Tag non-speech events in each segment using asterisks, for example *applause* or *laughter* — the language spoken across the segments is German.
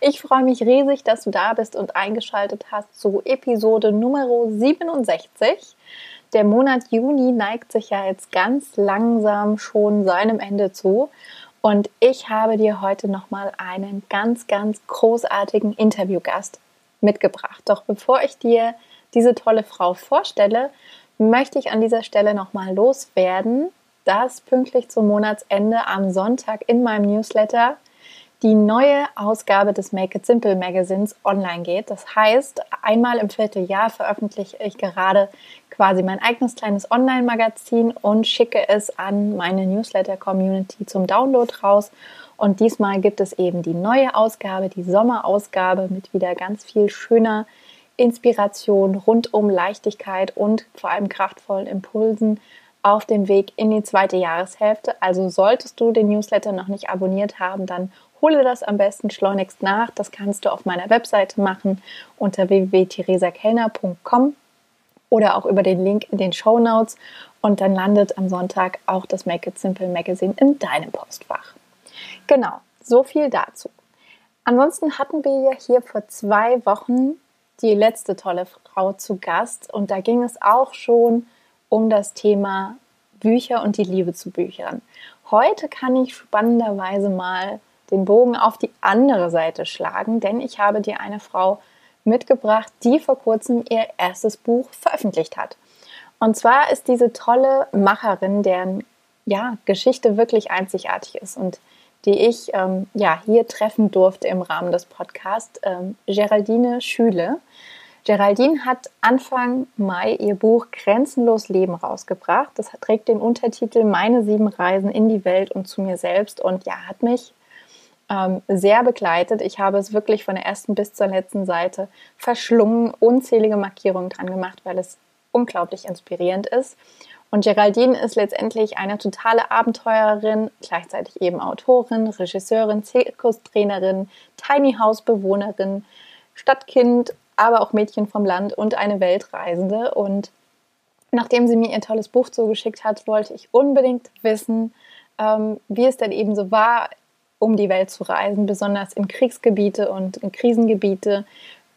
Ich freue mich riesig, dass du da bist und eingeschaltet hast zu Episode Nummer 67. Der Monat Juni neigt sich ja jetzt ganz langsam schon seinem Ende zu. Und ich habe dir heute nochmal einen ganz, ganz großartigen Interviewgast mitgebracht. Doch bevor ich dir diese tolle Frau vorstelle, möchte ich an dieser Stelle nochmal loswerden, dass pünktlich zum Monatsende am Sonntag in meinem Newsletter die neue Ausgabe des Make It Simple Magazins online geht. Das heißt, einmal im Vierteljahr veröffentliche ich gerade quasi mein eigenes kleines Online-Magazin und schicke es an meine Newsletter-Community zum Download raus. Und diesmal gibt es eben die neue Ausgabe, die Sommerausgabe mit wieder ganz viel schöner Inspiration rund um Leichtigkeit und vor allem kraftvollen Impulsen auf dem Weg in die zweite Jahreshälfte. Also solltest du den Newsletter noch nicht abonniert haben, dann hole das am besten schleunigst nach. Das kannst du auf meiner Webseite machen unter www.theresakellner.com oder auch über den Link in den Show Notes und dann landet am Sonntag auch das Make It Simple Magazine in deinem Postfach. Genau, so viel dazu. Ansonsten hatten wir ja hier vor zwei Wochen die letzte tolle Frau zu Gast und da ging es auch schon um das Thema Bücher und die Liebe zu Büchern. Heute kann ich spannenderweise mal den Bogen auf die andere Seite schlagen, denn ich habe dir eine Frau mitgebracht, die vor kurzem ihr erstes Buch veröffentlicht hat. Und zwar ist diese tolle Macherin, deren ja, Geschichte wirklich einzigartig ist und die ich ähm, ja, hier treffen durfte im Rahmen des Podcasts, ähm, Geraldine Schüle. Geraldine hat Anfang Mai ihr Buch Grenzenlos Leben rausgebracht. Das trägt den Untertitel Meine sieben Reisen in die Welt und zu mir selbst und ja, hat mich ähm, sehr begleitet. Ich habe es wirklich von der ersten bis zur letzten Seite verschlungen, unzählige Markierungen dran gemacht, weil es unglaublich inspirierend ist. Und Geraldine ist letztendlich eine totale Abenteurerin, gleichzeitig eben Autorin, Regisseurin, Zirkustrainerin, Tiny House Bewohnerin, Stadtkind, aber auch Mädchen vom Land und eine Weltreisende. Und nachdem sie mir ihr tolles Buch zugeschickt hat, wollte ich unbedingt wissen, ähm, wie es denn eben so war, um die Welt zu reisen, besonders in Kriegsgebiete und in Krisengebiete,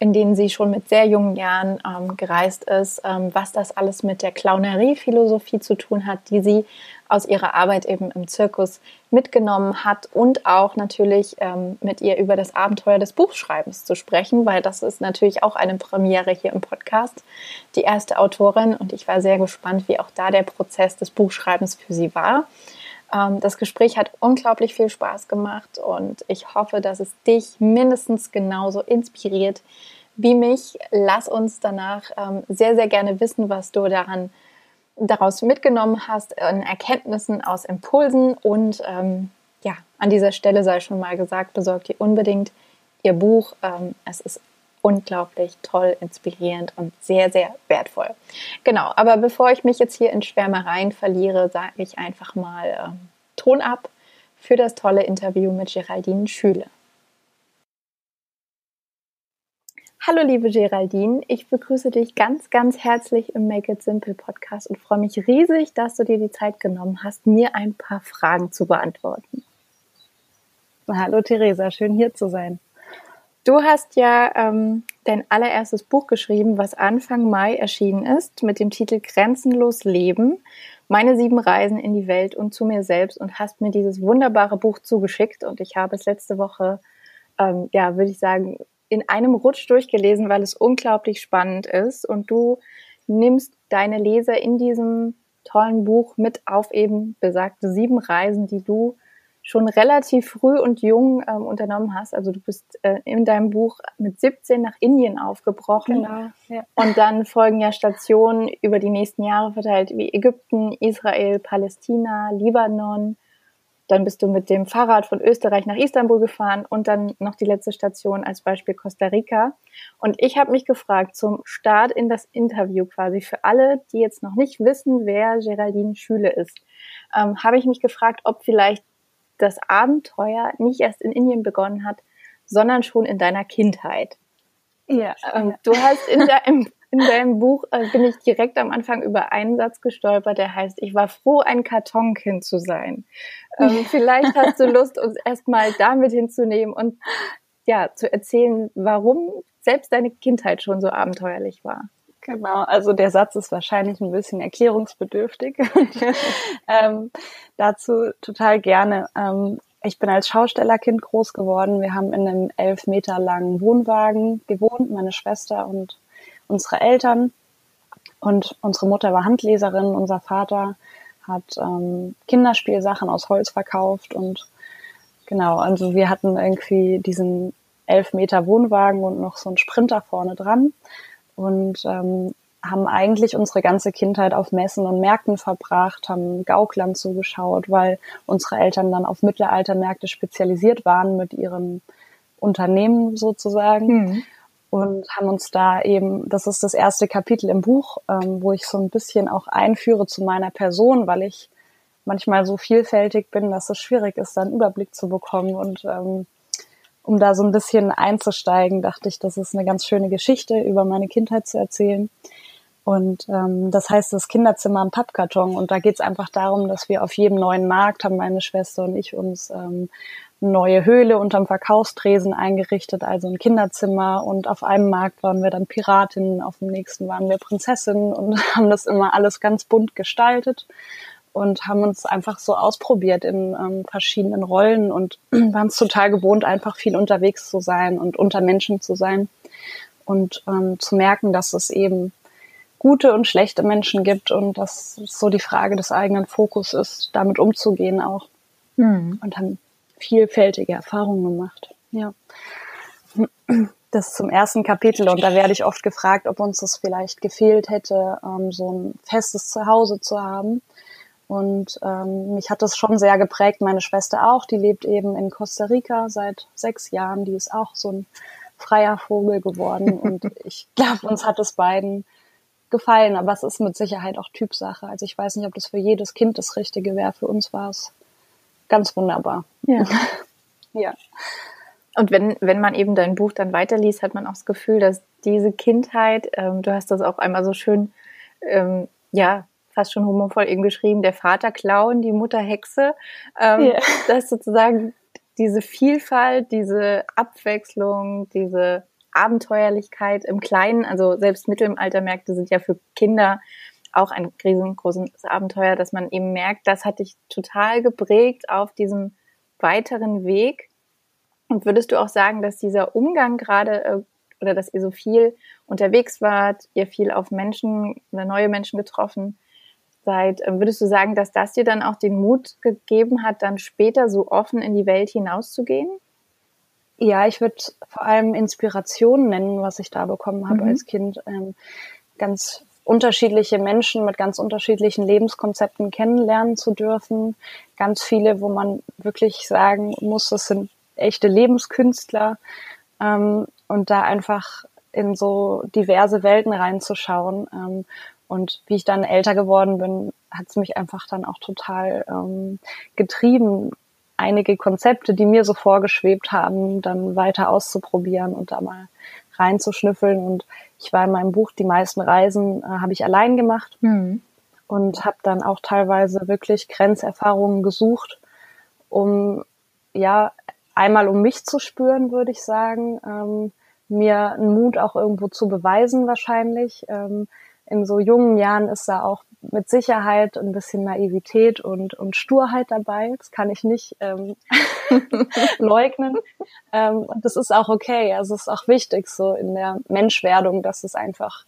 in denen sie schon mit sehr jungen Jahren ähm, gereist ist, ähm, was das alles mit der Clownerie-Philosophie zu tun hat, die sie aus ihrer Arbeit eben im Zirkus mitgenommen hat und auch natürlich ähm, mit ihr über das Abenteuer des Buchschreibens zu sprechen, weil das ist natürlich auch eine Premiere hier im Podcast. Die erste Autorin und ich war sehr gespannt, wie auch da der Prozess des Buchschreibens für sie war. Ähm, das Gespräch hat unglaublich viel Spaß gemacht und ich hoffe, dass es dich mindestens genauso inspiriert wie mich. Lass uns danach ähm, sehr, sehr gerne wissen, was du daran daraus mitgenommen hast, an Erkenntnissen, aus Impulsen und ähm, ja, an dieser Stelle sei schon mal gesagt, besorgt ihr unbedingt ihr Buch. Ähm, es ist unglaublich toll, inspirierend und sehr, sehr wertvoll. Genau, aber bevor ich mich jetzt hier in Schwärmereien verliere, sage ich einfach mal äh, Ton ab für das tolle Interview mit Geraldine Schüle. Hallo liebe Geraldine, ich begrüße dich ganz, ganz herzlich im Make It Simple Podcast und freue mich riesig, dass du dir die Zeit genommen hast, mir ein paar Fragen zu beantworten. Hallo Theresa, schön hier zu sein. Du hast ja ähm, dein allererstes Buch geschrieben, was Anfang Mai erschienen ist, mit dem Titel Grenzenlos Leben. Meine sieben Reisen in die Welt und zu mir selbst und hast mir dieses wunderbare Buch zugeschickt und ich habe es letzte Woche, ähm, ja, würde ich sagen, in einem Rutsch durchgelesen, weil es unglaublich spannend ist und du nimmst deine Leser in diesem tollen Buch mit auf eben besagte sieben Reisen, die du schon relativ früh und jung ähm, unternommen hast. Also du bist äh, in deinem Buch mit 17 nach Indien aufgebrochen. Genau, ja. Und dann folgen ja Stationen über die nächsten Jahre verteilt wie Ägypten, Israel, Palästina, Libanon Dann bist du mit dem Fahrrad von Österreich nach Istanbul gefahren und dann noch die letzte Station als Beispiel Costa Rica. Und ich habe mich gefragt, zum Start in das Interview quasi für alle, die jetzt noch nicht wissen, wer Geraldine Schüle ist, ähm, habe ich mich gefragt, ob vielleicht das Abenteuer nicht erst in Indien begonnen hat, sondern schon in deiner Kindheit. Ja. Ähm, du hast in, der, im, in deinem Buch äh, bin ich direkt am Anfang über einen Satz gestolpert, der heißt, ich war froh, ein Kartonkind zu sein. Ähm, vielleicht hast du Lust, uns erstmal damit hinzunehmen und ja, zu erzählen, warum selbst deine Kindheit schon so abenteuerlich war. Genau, also der Satz ist wahrscheinlich ein bisschen erklärungsbedürftig. *laughs* ähm, dazu total gerne. Ähm, ich bin als Schaustellerkind groß geworden. Wir haben in einem elf Meter langen Wohnwagen gewohnt, meine Schwester und unsere Eltern. Und unsere Mutter war Handleserin, unser Vater hat ähm, Kinderspielsachen aus Holz verkauft und genau, also wir hatten irgendwie diesen elf Meter Wohnwagen und noch so einen Sprinter vorne dran und ähm, haben eigentlich unsere ganze Kindheit auf Messen und Märkten verbracht, haben Gaukland zugeschaut, weil unsere Eltern dann auf Mittelaltermärkte spezialisiert waren mit ihrem Unternehmen sozusagen. Mhm. Und haben uns da eben, das ist das erste Kapitel im Buch, ähm, wo ich so ein bisschen auch einführe zu meiner Person, weil ich manchmal so vielfältig bin, dass es schwierig ist, da einen Überblick zu bekommen und ähm, um da so ein bisschen einzusteigen, dachte ich, das ist eine ganz schöne Geschichte über meine Kindheit zu erzählen. Und ähm, das heißt das Kinderzimmer am Pappkarton. Und da geht es einfach darum, dass wir auf jedem neuen Markt haben meine Schwester und ich uns ähm, neue Höhle unterm Verkaufstresen eingerichtet, also ein Kinderzimmer. Und auf einem Markt waren wir dann Piratinnen, auf dem nächsten waren wir Prinzessinnen und *laughs* haben das immer alles ganz bunt gestaltet und haben uns einfach so ausprobiert in ähm, verschiedenen Rollen und *clears throat* waren es total gewohnt, einfach viel unterwegs zu sein und unter Menschen zu sein und ähm, zu merken, dass es eben gute und schlechte Menschen gibt und dass so die Frage des eigenen Fokus ist, damit umzugehen auch. Mhm. Und haben vielfältige Erfahrungen gemacht. Ja. *clears throat* Das zum ersten Kapitel und da werde ich oft gefragt, ob uns das vielleicht gefehlt hätte, ähm, so ein festes Zuhause zu haben. Und ähm, mich hat das schon sehr geprägt. Meine Schwester auch, die lebt eben in Costa Rica seit sechs Jahren. Die ist auch so ein freier Vogel geworden. *laughs* Und ich glaube, uns hat es beiden gefallen. Aber es ist mit Sicherheit auch Typsache. Also ich weiß nicht, ob das für jedes Kind das Richtige wäre. Für uns war es ganz wunderbar. Ja. *laughs* ja. Und wenn, wenn man eben dein Buch dann weiterliest, hat man auch das Gefühl, dass diese Kindheit, ähm, du hast das auch einmal so schön, ähm, ja, fast schon humorvoll eben geschrieben, der Vater Clown, die Mutter Hexe. Ähm, yeah. *laughs* Dass sozusagen diese Vielfalt, diese Abwechslung, diese Abenteuerlichkeit im Kleinen, also selbst Mittelaltermärkte sind ja für Kinder auch ein riesengroßes Abenteuer, dass man eben merkt, das hat dich total geprägt auf diesem weiteren Weg. Und würdest du auch sagen, dass dieser Umgang gerade äh, oder dass ihr so viel unterwegs wart, ihr viel auf Menschen oder neue Menschen getroffen, seid, ähm, würdest du sagen, dass das dir dann auch den Mut gegeben hat, dann später so offen in die Welt hinauszugehen? Ja, ich würde vor allem Inspiration nennen, was ich da bekommen habe mhm. als Kind. Ähm, ganz unterschiedliche Menschen mit ganz unterschiedlichen Lebenskonzepten kennenlernen zu dürfen. Ganz viele, wo man wirklich sagen muss, das sind echte Lebenskünstler. Ähm, und da einfach in so diverse Welten reinzuschauen ähm, und wie ich dann älter geworden bin, hat es mich einfach dann auch total ähm, getrieben, einige Konzepte, die mir so vorgeschwebt haben, dann weiter auszuprobieren und da mal reinzuschnüffeln. Und ich war in meinem Buch, die meisten Reisen äh, habe ich allein gemacht mhm. und habe dann auch teilweise wirklich Grenzerfahrungen gesucht, um ja einmal um mich zu spüren, würde ich sagen, ähm, mir einen Mut auch irgendwo zu beweisen wahrscheinlich. Ähm, in so jungen Jahren ist da auch mit Sicherheit ein bisschen Naivität und, und Sturheit dabei. Das kann ich nicht ähm, *laughs* leugnen. Ähm, und das ist auch okay. Also es ist auch wichtig so in der Menschwerdung, dass es einfach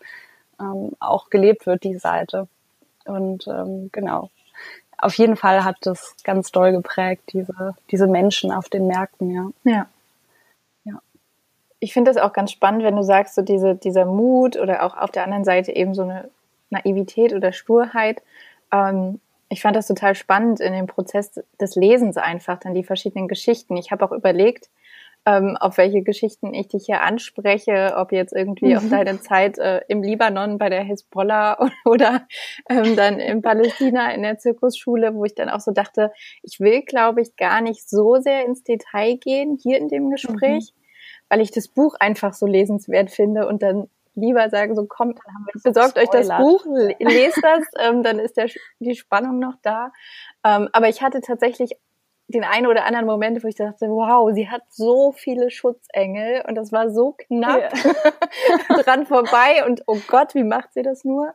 ähm, auch gelebt wird, die Seite. Und ähm, genau. Auf jeden Fall hat das ganz doll geprägt, diese, diese Menschen auf den Märkten, ja. Ja ich finde das auch ganz spannend, wenn du sagst, so diese, dieser Mut oder auch auf der anderen Seite eben so eine Naivität oder Sturheit. Ähm, ich fand das total spannend in dem Prozess des Lesens einfach, dann die verschiedenen Geschichten. Ich habe auch überlegt, ähm, auf welche Geschichten ich dich hier anspreche, ob jetzt irgendwie mhm. auf deine Zeit äh, im Libanon bei der Hisbollah *laughs* oder ähm, dann in Palästina in der Zirkusschule, wo ich dann auch so dachte, ich will, glaube ich, gar nicht so sehr ins Detail gehen hier in dem Gespräch, mhm. Weil ich das Buch einfach so lesenswert finde und dann lieber sagen, so kommt, besorgt euch das Buch, lest das, ähm, dann ist der, die Spannung noch da. Ähm, aber ich hatte tatsächlich den einen oder anderen Moment, wo ich dachte, wow, sie hat so viele Schutzengel und das war so knapp ja. *laughs* dran vorbei und oh Gott, wie macht sie das nur?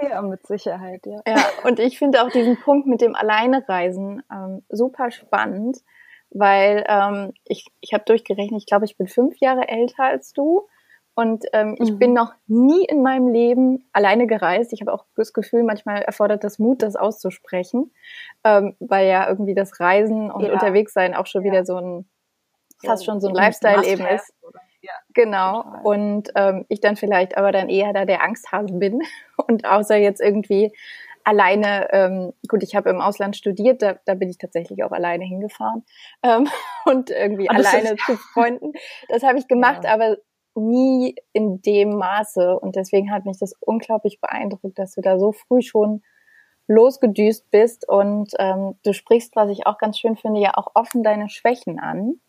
Ja, mit Sicherheit, ja. Ja, und ich finde auch diesen Punkt mit dem Alleinereisen ähm, super spannend, weil ähm, ich, ich habe durchgerechnet, ich glaube, ich bin fünf Jahre älter als du und ähm, ich mhm. bin noch nie in meinem Leben alleine gereist. Ich habe auch das Gefühl, manchmal erfordert das Mut, das auszusprechen, ähm, weil ja irgendwie das Reisen und ja. unterwegs sein auch schon ja. wieder so ein fast schon so ein Lifestyle eben ist. Ja, genau. Total. Und ähm, ich dann vielleicht aber dann eher da der Angsthase bin *laughs* und außer jetzt irgendwie alleine, ähm, gut, ich habe im Ausland studiert, da, da bin ich tatsächlich auch alleine hingefahren ähm, *laughs* und irgendwie alleine ist, zu Freunden. Das habe ich gemacht, ja. aber nie in dem Maße. Und deswegen hat mich das unglaublich beeindruckt, dass du da so früh schon losgedüst bist und ähm, du sprichst, was ich auch ganz schön finde, ja auch offen deine Schwächen an.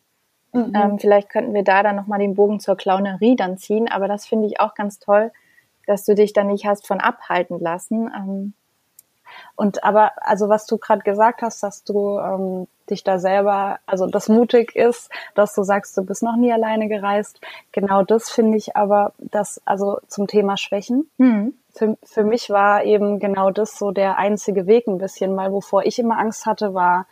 Mhm. Ähm, vielleicht könnten wir da dann nochmal den Bogen zur Clownerie dann ziehen, aber das finde ich auch ganz toll, dass du dich da nicht hast von abhalten lassen. Ähm, und aber, also was du gerade gesagt hast, dass du ähm, dich da selber, also das mutig ist, dass du sagst, du bist noch nie alleine gereist. Genau das finde ich aber, das, also zum Thema Schwächen. Mhm. Für, für mich war eben genau das so der einzige Weg ein bisschen, weil wovor ich immer Angst hatte, war,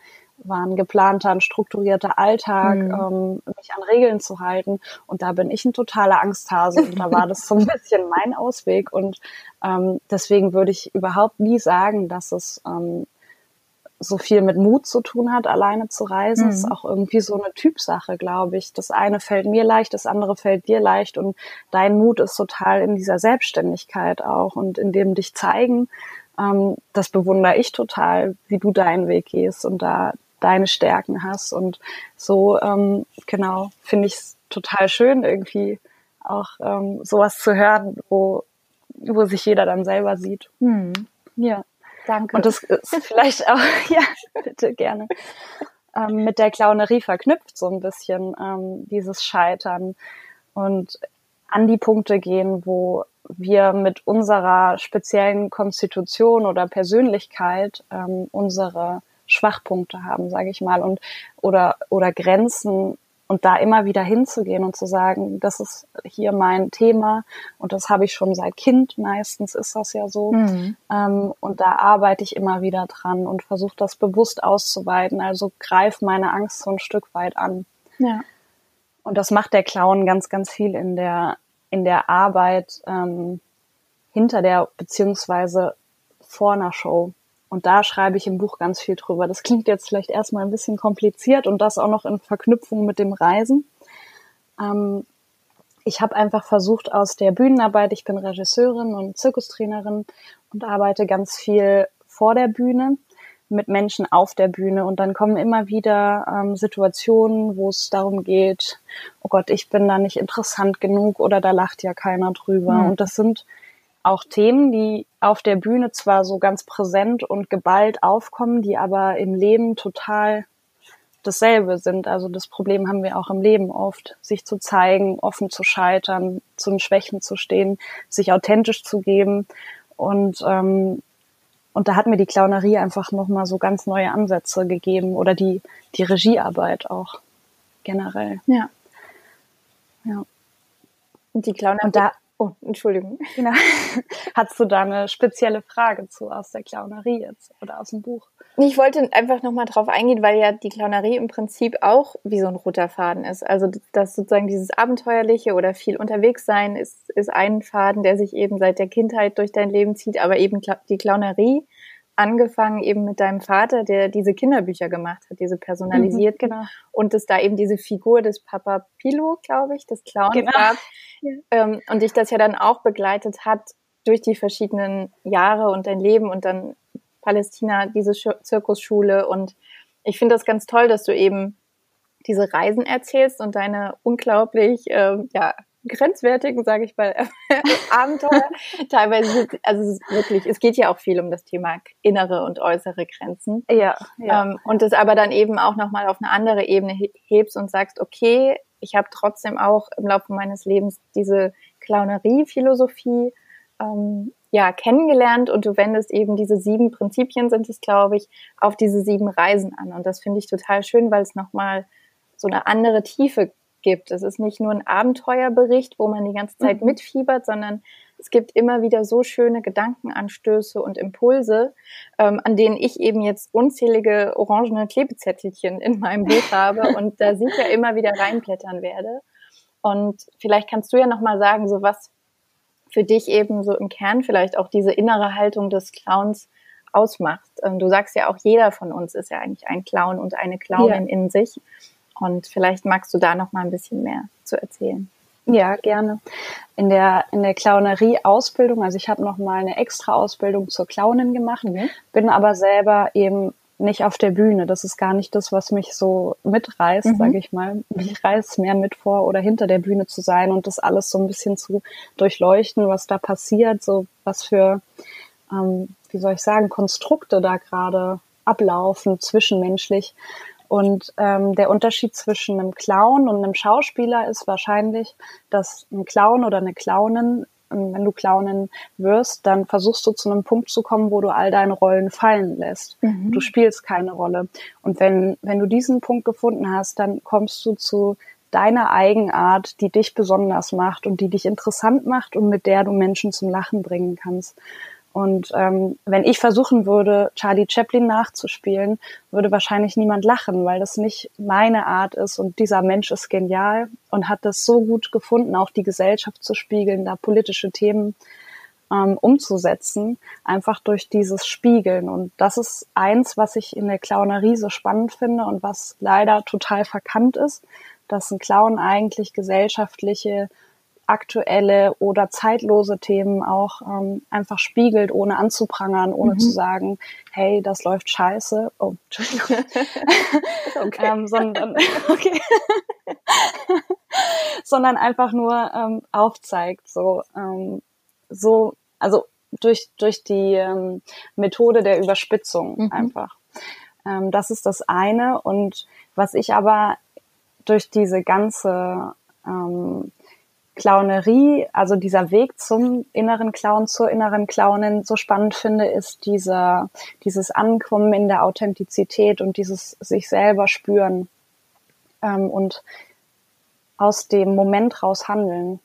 war ein geplanter, ein strukturierter Alltag, mhm. ähm, mich an Regeln zu halten. Und da bin ich ein totaler Angsthase. Und da war das so ein *laughs* bisschen mein Ausweg. Und ähm, deswegen würde ich überhaupt nie sagen, dass es ähm, so viel mit Mut zu tun hat, alleine zu reisen. Mhm. Das ist auch irgendwie so eine Typsache, glaube ich. Das eine fällt mir leicht, das andere fällt dir leicht. Und dein Mut ist total in dieser Selbstständigkeit auch und in dem dich zeigen. Ähm, das bewundere ich total, wie du deinen Weg gehst und da deine Stärken hast. Und so, ähm, genau, finde ich es total schön, irgendwie auch ähm, sowas zu hören, wo, wo sich jeder dann selber sieht. Hm. Ja. Danke. Und das ist *laughs* vielleicht auch, *laughs* ja, bitte gerne, ähm, mit der Clownerie verknüpft, so ein bisschen ähm, dieses Scheitern und an die Punkte gehen, wo wir mit unserer speziellen Konstitution oder Persönlichkeit ähm, unsere Schwachpunkte haben, sage ich mal, und oder oder Grenzen und da immer wieder hinzugehen und zu sagen, das ist hier mein Thema und das habe ich schon seit Kind, meistens ist das ja so. Mhm. Ähm, und da arbeite ich immer wieder dran und versuche das bewusst auszuweiten. Also greif meine Angst so ein Stück weit an. Ja. Und das macht der Clown ganz, ganz viel in der, in der Arbeit ähm, hinter der beziehungsweise vor einer Show. Und da schreibe ich im Buch ganz viel drüber. Das klingt jetzt vielleicht erstmal ein bisschen kompliziert und das auch noch in Verknüpfung mit dem Reisen. Ähm, ich habe einfach versucht aus der Bühnenarbeit, ich bin Regisseurin und Zirkustrainerin und arbeite ganz viel vor der Bühne mit Menschen auf der Bühne und dann kommen immer wieder ähm, Situationen, wo es darum geht, oh Gott, ich bin da nicht interessant genug oder da lacht ja keiner drüber. Mhm. Und das sind auch Themen, die auf der Bühne zwar so ganz präsent und geballt aufkommen, die aber im Leben total dasselbe sind. Also das Problem haben wir auch im Leben oft, sich zu zeigen, offen zu scheitern, zu den Schwächen zu stehen, sich authentisch zu geben. Und, ähm, und da hat mir die Clownerie einfach nochmal so ganz neue Ansätze gegeben oder die, die Regiearbeit auch generell. Ja. Ja. Und die Clownerie. Und da, Oh, Entschuldigung. Genau. *laughs* Hast du da eine spezielle Frage zu aus der Clownerie jetzt oder aus dem Buch? Ich wollte einfach nochmal drauf eingehen, weil ja die Clownerie im Prinzip auch wie so ein roter Faden ist. Also das sozusagen dieses Abenteuerliche oder viel unterwegs sein ist, ist ein Faden, der sich eben seit der Kindheit durch dein Leben zieht, aber eben die Clownerie angefangen eben mit deinem Vater, der diese Kinderbücher gemacht hat, diese personalisiert, mhm, genau. Und es da eben diese Figur des Papa Pilo, glaube ich, des Clowns genau. gab. *laughs* Ja. Ähm, und dich das ja dann auch begleitet hat durch die verschiedenen Jahre und dein Leben und dann Palästina, diese Zirkusschule. Und ich finde das ganz toll, dass du eben diese Reisen erzählst und deine unglaublich äh, ja, grenzwertigen, sage ich mal, *laughs* Abenteuer. Teilweise, also es ist wirklich, es geht ja auch viel um das Thema innere und äußere Grenzen. Ja. ja. Ähm, und es aber dann eben auch nochmal auf eine andere Ebene hebst und sagst, okay, ich habe trotzdem auch im Laufe meines Lebens diese Clownerie-Philosophie ähm, ja, kennengelernt und du wendest eben diese sieben Prinzipien, sind es, glaube ich, auf diese sieben Reisen an. Und das finde ich total schön, weil es nochmal so eine andere Tiefe gibt. Es ist nicht nur ein Abenteuerbericht, wo man die ganze Zeit mhm. mitfiebert, sondern es gibt immer wieder so schöne Gedankenanstöße und Impulse, ähm, an denen ich eben jetzt unzählige orangene Klebezettelchen in meinem Buch *laughs* habe und da sicher immer wieder reinblättern werde. Und vielleicht kannst du ja nochmal sagen, so was für dich eben so im Kern vielleicht auch diese innere Haltung des Clowns ausmacht. Ähm, du sagst ja auch, jeder von uns ist ja eigentlich ein Clown und eine Clownin ja. in sich. Und vielleicht magst du da noch mal ein bisschen mehr zu erzählen. Ja, gerne. In der, in der Clownerie-Ausbildung, also ich habe noch mal eine extra Ausbildung zur Clownin gemacht, mhm. bin aber selber eben nicht auf der Bühne. Das ist gar nicht das, was mich so mitreißt, mhm. sage ich mal. Mich reißt mehr mit vor oder hinter der Bühne zu sein und das alles so ein bisschen zu durchleuchten, was da passiert, so was für, ähm, wie soll ich sagen, Konstrukte da gerade ablaufen, zwischenmenschlich. Und ähm, der Unterschied zwischen einem Clown und einem Schauspieler ist wahrscheinlich, dass ein Clown oder eine Clownin wenn du Clownin wirst, dann versuchst du zu einem Punkt zu kommen, wo du all deine Rollen fallen lässt. Mhm. Du spielst keine Rolle. Und wenn, wenn du diesen Punkt gefunden hast, dann kommst du zu deiner Eigenart, die dich besonders macht und die dich interessant macht und mit der du Menschen zum Lachen bringen kannst. Und ähm, wenn ich versuchen würde, Charlie Chaplin nachzuspielen, würde wahrscheinlich niemand lachen, weil das nicht meine Art ist. Und dieser Mensch ist genial und hat das so gut gefunden, auch die Gesellschaft zu spiegeln, da politische Themen ähm, umzusetzen, einfach durch dieses Spiegeln. Und das ist eins, was ich in der Clownerie so spannend finde und was leider total verkannt ist, dass ein Clown eigentlich gesellschaftliche aktuelle oder zeitlose Themen auch ähm, einfach spiegelt, ohne anzuprangern, ohne mhm. zu sagen, hey, das läuft scheiße. Oh, Entschuldigung. *laughs* okay. ähm, sondern, *laughs* okay. sondern einfach nur ähm, aufzeigt, so, ähm, so, also durch, durch die ähm, Methode der Überspitzung mhm. einfach. Ähm, das ist das eine. Und was ich aber durch diese ganze ähm, Clownerie, also dieser Weg zum inneren Clown, zur inneren Clownin so spannend finde, ist dieser, dieses Ankommen in der Authentizität und dieses sich selber spüren ähm, und aus dem Moment raus handeln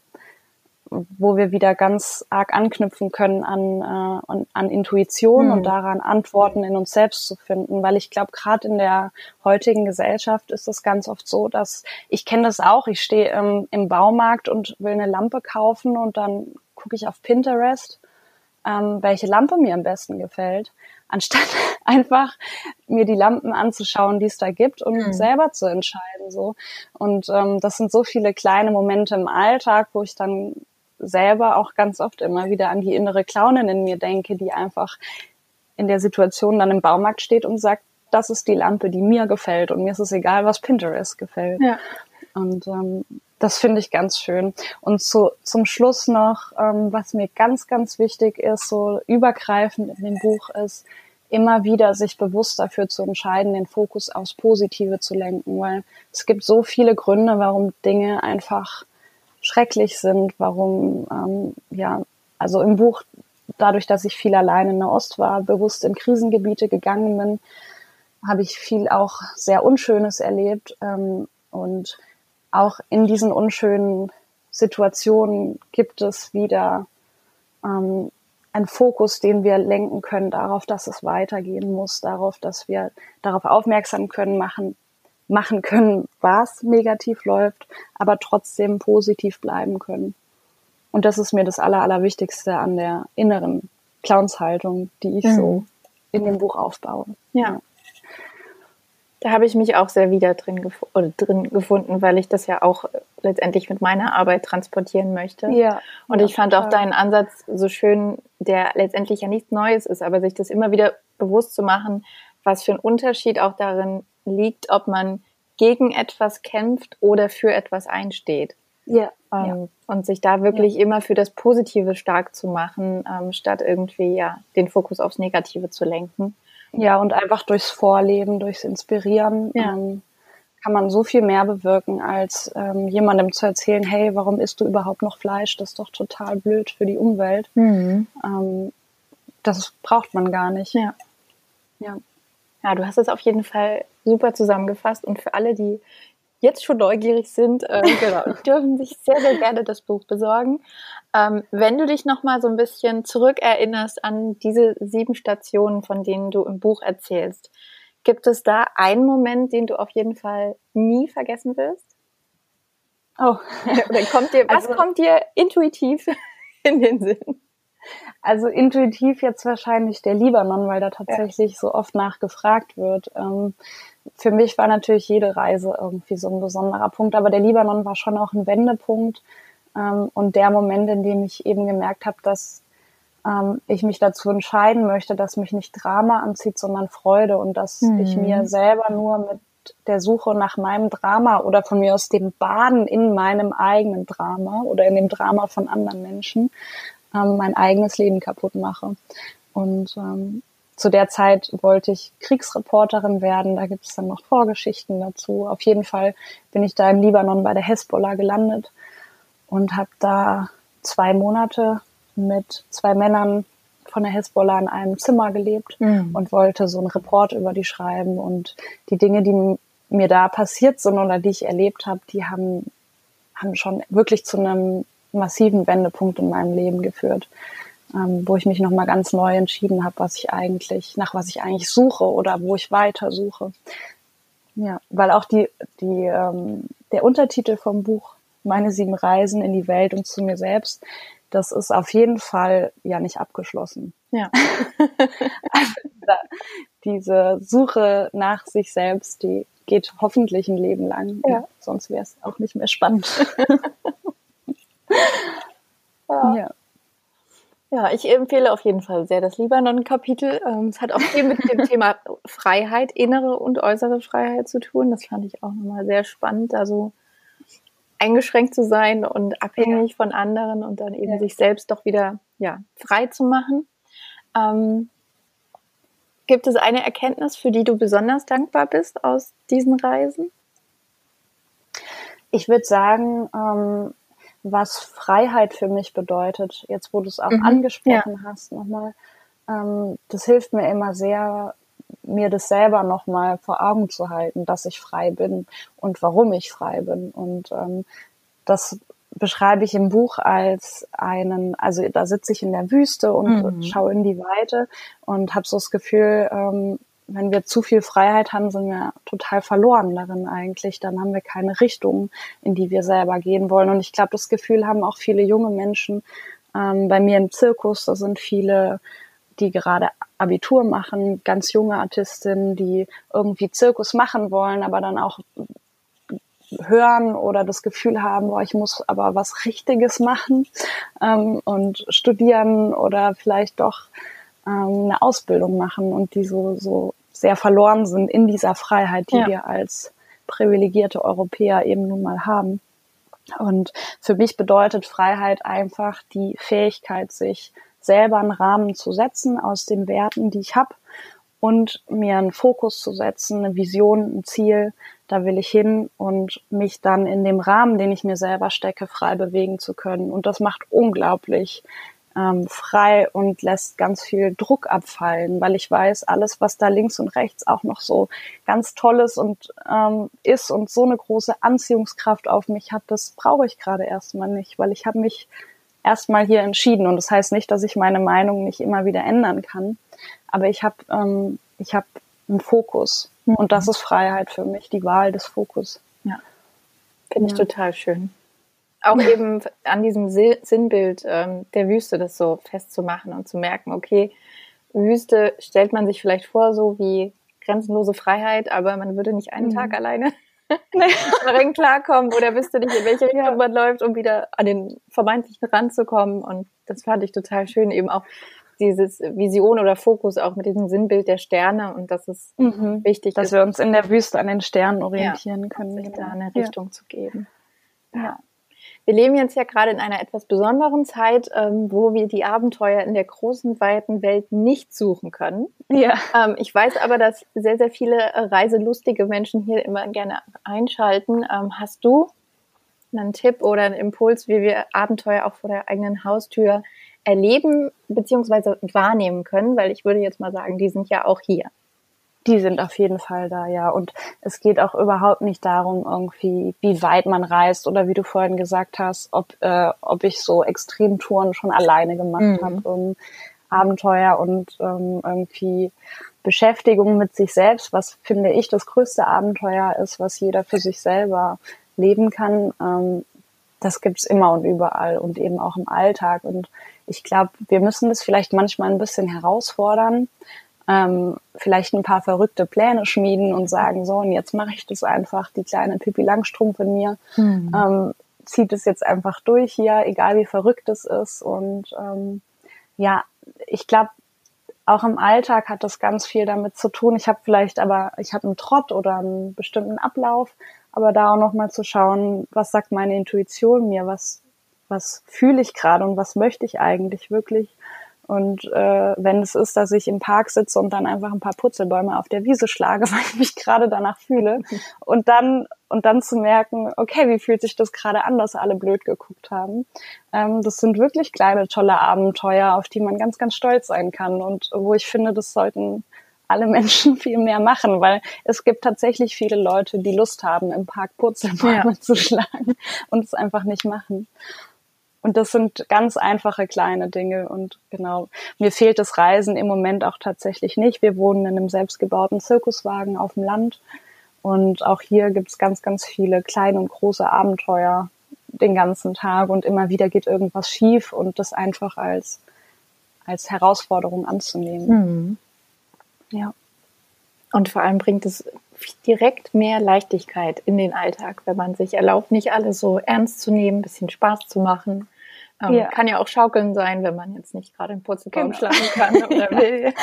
wo wir wieder ganz arg anknüpfen können an, äh, an Intuition hm. und daran Antworten in uns selbst zu finden. Weil ich glaube, gerade in der heutigen Gesellschaft ist es ganz oft so, dass ich kenne das auch, ich stehe ähm, im Baumarkt und will eine Lampe kaufen und dann gucke ich auf Pinterest, ähm, welche Lampe mir am besten gefällt, anstatt *laughs* einfach mir die Lampen anzuschauen, die es da gibt und mhm. selber zu entscheiden. So. Und ähm, das sind so viele kleine Momente im Alltag, wo ich dann selber auch ganz oft immer wieder an die innere Clownin in mir denke, die einfach in der Situation dann im Baumarkt steht und sagt, das ist die Lampe, die mir gefällt und mir ist es egal, was Pinterest gefällt. Ja. Und ähm, das finde ich ganz schön. Und zu, zum Schluss noch, ähm, was mir ganz, ganz wichtig ist, so übergreifend in dem Buch ist, immer wieder sich bewusst dafür zu entscheiden, den Fokus aufs Positive zu lenken, weil es gibt so viele Gründe, warum Dinge einfach schrecklich sind, warum, ähm, ja, also im Buch, dadurch, dass ich viel allein in der Ost war, bewusst in Krisengebiete gegangen bin, habe ich viel auch sehr Unschönes erlebt. Ähm, und auch in diesen unschönen Situationen gibt es wieder ähm, einen Fokus, den wir lenken können darauf, dass es weitergehen muss, darauf, dass wir darauf aufmerksam können, machen, machen können, was negativ läuft, aber trotzdem positiv bleiben können. Und das ist mir das Aller, Allerwichtigste an der inneren Clownshaltung, die ich mhm. so in dem Buch aufbaue. Ja. ja. Da habe ich mich auch sehr wieder drin, gef drin gefunden, weil ich das ja auch letztendlich mit meiner Arbeit transportieren möchte. Ja. Und ich fand total. auch deinen Ansatz so schön, der letztendlich ja nichts Neues ist, aber sich das immer wieder bewusst zu machen, was für ein Unterschied auch darin liegt, ob man gegen etwas kämpft oder für etwas einsteht. Ja. Ähm, ja. Und sich da wirklich ja. immer für das Positive stark zu machen, ähm, statt irgendwie ja den Fokus aufs Negative zu lenken. Ja, und einfach durchs Vorleben, durchs Inspirieren ja. ähm, kann man so viel mehr bewirken, als ähm, jemandem zu erzählen, hey, warum isst du überhaupt noch Fleisch? Das ist doch total blöd für die Umwelt. Mhm. Ähm, das braucht man gar nicht. Ja. ja. Ja, du hast es auf jeden Fall super zusammengefasst und für alle, die jetzt schon neugierig sind, äh, *laughs* genau, dürfen sich sehr, sehr gerne das Buch besorgen. Ähm, wenn du dich noch mal so ein bisschen zurückerinnerst an diese sieben Stationen, von denen du im Buch erzählst, gibt es da einen Moment, den du auf jeden Fall nie vergessen wirst? Oh, *laughs* oder kommt dir, was also, kommt dir intuitiv *laughs* in den Sinn? Also intuitiv jetzt wahrscheinlich der Libanon, weil da tatsächlich ja. so oft nachgefragt wird. Ähm, für mich war natürlich jede Reise irgendwie so ein besonderer Punkt, aber der Libanon war schon auch ein Wendepunkt ähm, und der Moment, in dem ich eben gemerkt habe, dass ähm, ich mich dazu entscheiden möchte, dass mich nicht Drama anzieht, sondern Freude und dass mhm. ich mir selber nur mit der Suche nach meinem Drama oder von mir aus dem Baden in meinem eigenen Drama oder in dem Drama von anderen Menschen ähm, mein eigenes Leben kaputt mache. Und ähm, zu der Zeit wollte ich Kriegsreporterin werden. Da gibt es dann noch Vorgeschichten dazu. Auf jeden Fall bin ich da im Libanon bei der Hezbollah gelandet und habe da zwei Monate mit zwei Männern von der Hezbollah in einem Zimmer gelebt mhm. und wollte so einen Report über die schreiben. Und die Dinge, die mir da passiert sind oder die ich erlebt habe, die haben, haben schon wirklich zu einem massiven Wendepunkt in meinem Leben geführt, ähm, wo ich mich nochmal ganz neu entschieden habe, was ich eigentlich, nach was ich eigentlich suche oder wo ich weiter suche. Ja, weil auch die, die, ähm, der Untertitel vom Buch Meine sieben Reisen in die Welt und zu mir selbst, das ist auf jeden Fall ja nicht abgeschlossen. Ja. *laughs* also, diese Suche nach sich selbst, die geht hoffentlich ein Leben lang. Ja. Sonst wäre es auch nicht mehr spannend. *laughs* ja. ja. Ja, ich empfehle auf jeden Fall sehr das Libanon-Kapitel. Ähm, es hat auch viel mit dem Thema Freiheit, innere und äußere Freiheit zu tun. Das fand ich auch nochmal sehr spannend, da so eingeschränkt zu sein und abhängig ja. von anderen und dann eben ja. sich selbst doch wieder ja, frei zu machen. Ähm, gibt es eine Erkenntnis, für die du besonders dankbar bist aus diesen Reisen? Ich würde sagen, ähm, was Freiheit für mich bedeutet, jetzt wo du es auch mhm. angesprochen ja. hast nochmal, ähm, das hilft mir immer sehr, mir das selber nochmal vor Augen zu halten, dass ich frei bin und warum ich frei bin. Und ähm, das beschreibe ich im Buch als einen, also da sitze ich in der Wüste und mhm. schaue in die Weite und habe so das Gefühl, ähm, wenn wir zu viel Freiheit haben, sind wir total verloren darin eigentlich. Dann haben wir keine Richtung, in die wir selber gehen wollen. Und ich glaube, das Gefühl haben auch viele junge Menschen. Ähm, bei mir im Zirkus, da sind viele, die gerade Abitur machen, ganz junge Artistinnen, die irgendwie Zirkus machen wollen, aber dann auch hören oder das Gefühl haben, boah, ich muss aber was Richtiges machen ähm, und studieren oder vielleicht doch ähm, eine Ausbildung machen und die so, so sehr verloren sind in dieser Freiheit, die ja. wir als privilegierte Europäer eben nun mal haben. Und für mich bedeutet Freiheit einfach die Fähigkeit, sich selber einen Rahmen zu setzen aus den Werten, die ich habe und mir einen Fokus zu setzen, eine Vision, ein Ziel, da will ich hin und mich dann in dem Rahmen, den ich mir selber stecke, frei bewegen zu können. Und das macht unglaublich ähm, frei und lässt ganz viel Druck abfallen, weil ich weiß, alles, was da links und rechts auch noch so ganz tolles und ähm, ist und so eine große Anziehungskraft auf mich hat, das brauche ich gerade erstmal nicht, weil ich habe mich erstmal hier entschieden und das heißt nicht, dass ich meine Meinung nicht immer wieder ändern kann, aber ich habe ähm, ich habe einen Fokus mhm. und das ist Freiheit für mich, die Wahl des Fokus. Ja, finde ich ja. total schön auch eben an diesem Sinnbild ähm, der Wüste das so festzumachen und zu merken, okay, Wüste stellt man sich vielleicht vor, so wie grenzenlose Freiheit, aber man würde nicht einen mhm. Tag alleine *laughs* *laughs* darin klarkommen oder wisst du nicht, in welche Richtung ja. man läuft, um wieder an den vermeintlichen Rand zu kommen. Und das fand ich total schön, eben auch dieses Vision oder Fokus auch mit diesem Sinnbild der Sterne und das ist mhm. wichtig dass ist, wir uns in der Wüste an den Sternen orientieren ja, können, sich da eine Richtung ja. zu geben. Ja. Wir leben jetzt ja gerade in einer etwas besonderen Zeit, ähm, wo wir die Abenteuer in der großen, weiten Welt nicht suchen können. Ja. Ähm, ich weiß aber, dass sehr, sehr viele äh, reiselustige Menschen hier immer gerne einschalten. Ähm, hast du einen Tipp oder einen Impuls, wie wir Abenteuer auch vor der eigenen Haustür erleben bzw. wahrnehmen können? Weil ich würde jetzt mal sagen, die sind ja auch hier die sind auf jeden Fall da, ja. Und es geht auch überhaupt nicht darum, irgendwie, wie weit man reist oder wie du vorhin gesagt hast, ob, äh, ob ich so Extremtouren schon alleine gemacht mhm. habe. Um, Abenteuer und ähm, irgendwie Beschäftigung mit sich selbst, was finde ich das größte Abenteuer ist, was jeder für sich selber leben kann. Ähm, das gibt's immer und überall und eben auch im Alltag. Und ich glaube, wir müssen das vielleicht manchmal ein bisschen herausfordern, ähm, vielleicht ein paar verrückte Pläne schmieden und sagen, so, und jetzt mache ich das einfach, die kleine Pippi Langstrumpf in mir, mhm. ähm, zieht es jetzt einfach durch hier, egal wie verrückt es ist. Und ähm, ja, ich glaube, auch im Alltag hat das ganz viel damit zu tun. Ich habe vielleicht aber, ich habe einen Trott oder einen bestimmten Ablauf, aber da auch nochmal zu schauen, was sagt meine Intuition mir, was, was fühle ich gerade und was möchte ich eigentlich wirklich und äh, wenn es ist, dass ich im Park sitze und dann einfach ein paar Purzelbäume auf der Wiese schlage, *laughs* weil ich mich gerade danach fühle, und dann und dann zu merken, okay, wie fühlt sich das gerade an, dass alle blöd geguckt haben. Ähm, das sind wirklich kleine tolle Abenteuer, auf die man ganz ganz stolz sein kann und wo ich finde, das sollten alle Menschen *laughs* viel mehr machen, weil es gibt tatsächlich viele Leute, die Lust haben, im Park Purzelbäume ja. *laughs* zu schlagen und es einfach nicht machen. Und das sind ganz einfache kleine Dinge. Und genau, mir fehlt das Reisen im Moment auch tatsächlich nicht. Wir wohnen in einem selbstgebauten Zirkuswagen auf dem Land. Und auch hier gibt's ganz, ganz viele kleine und große Abenteuer den ganzen Tag. Und immer wieder geht irgendwas schief und das einfach als, als Herausforderung anzunehmen. Mhm. Ja. Und vor allem bringt es direkt mehr Leichtigkeit in den Alltag, wenn man sich erlaubt, nicht alles so ernst zu nehmen, ein bisschen Spaß zu machen. Ähm, ja. Kann ja auch Schaukeln sein, wenn man jetzt nicht gerade einen Purzelbaum genau. schlagen kann oder *laughs* will.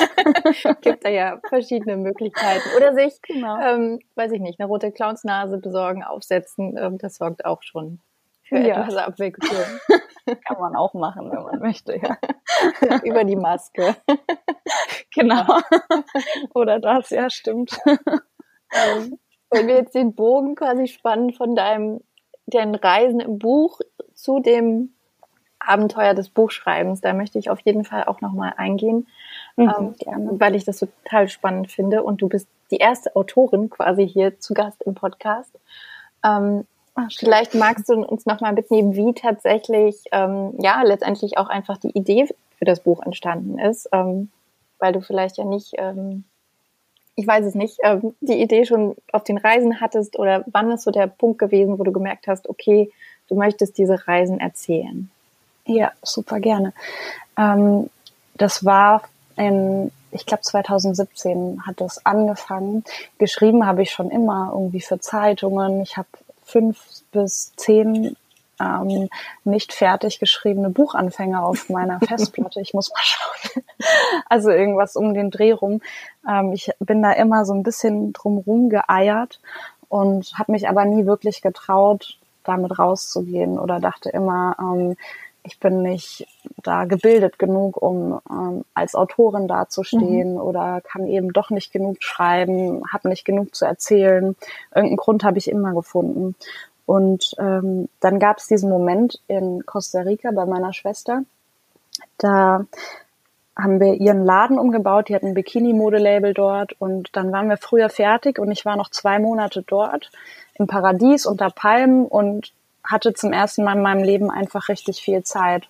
*laughs* Gibt da ja verschiedene Möglichkeiten. Oder sich, genau. ähm, weiß ich nicht, eine rote Clownsnase besorgen, aufsetzen. Ähm, das sorgt auch schon für ja. etwas Abwechslung. *laughs* Kann man auch machen, wenn man möchte, ja. Über die Maske. genau. Oder das, ja, stimmt. Ähm, wenn wir jetzt den Bogen quasi spannen von deinem, deinen Reisen im Buch zu dem Abenteuer des Buchschreibens. Da möchte ich auf jeden Fall auch nochmal eingehen, mhm, ähm, weil ich das total spannend finde. Und du bist die erste Autorin quasi hier zu Gast im Podcast. Ähm, Ach, vielleicht magst du uns nochmal mitnehmen, wie tatsächlich, ähm, ja, letztendlich auch einfach die Idee für das Buch entstanden ist, ähm, weil du vielleicht ja nicht, ähm, ich weiß es nicht, ähm, die Idee schon auf den Reisen hattest oder wann ist so der Punkt gewesen, wo du gemerkt hast, okay, du möchtest diese Reisen erzählen? Ja, super gerne. Ähm, das war in, ich glaube 2017 hat das angefangen. Geschrieben habe ich schon immer irgendwie für Zeitungen. Ich habe fünf bis zehn ähm, nicht fertig geschriebene Buchanfänger auf meiner *laughs* Festplatte. Ich muss mal schauen. *laughs* also irgendwas um den Dreh rum. Ähm, ich bin da immer so ein bisschen drumrum geeiert und habe mich aber nie wirklich getraut, damit rauszugehen oder dachte immer, ähm, ich bin nicht da gebildet genug, um ähm, als Autorin dazustehen mhm. oder kann eben doch nicht genug schreiben, habe nicht genug zu erzählen. Irgendeinen Grund habe ich immer gefunden. Und ähm, dann gab es diesen Moment in Costa Rica bei meiner Schwester. Da haben wir ihren Laden umgebaut, die hatten ein Bikini-Modelabel dort und dann waren wir früher fertig und ich war noch zwei Monate dort im Paradies unter Palmen und hatte zum ersten Mal in meinem Leben einfach richtig viel Zeit.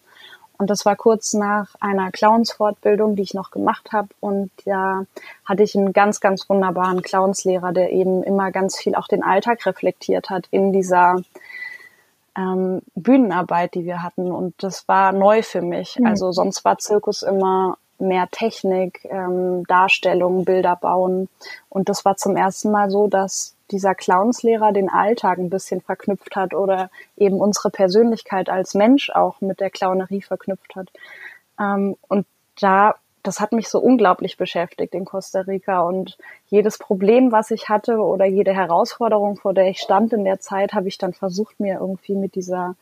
Und das war kurz nach einer Clowns-Fortbildung, die ich noch gemacht habe. Und da hatte ich einen ganz, ganz wunderbaren Clownslehrer, der eben immer ganz viel auch den Alltag reflektiert hat in dieser ähm, Bühnenarbeit, die wir hatten. Und das war neu für mich. Mhm. Also sonst war Zirkus immer mehr Technik, ähm, Darstellung, Bilder bauen. Und das war zum ersten Mal so, dass dieser Clownslehrer den Alltag ein bisschen verknüpft hat oder eben unsere Persönlichkeit als Mensch auch mit der Clownerie verknüpft hat. Ähm, und da, das hat mich so unglaublich beschäftigt in Costa Rica und jedes Problem, was ich hatte oder jede Herausforderung, vor der ich stand in der Zeit, habe ich dann versucht, mir irgendwie mit dieser,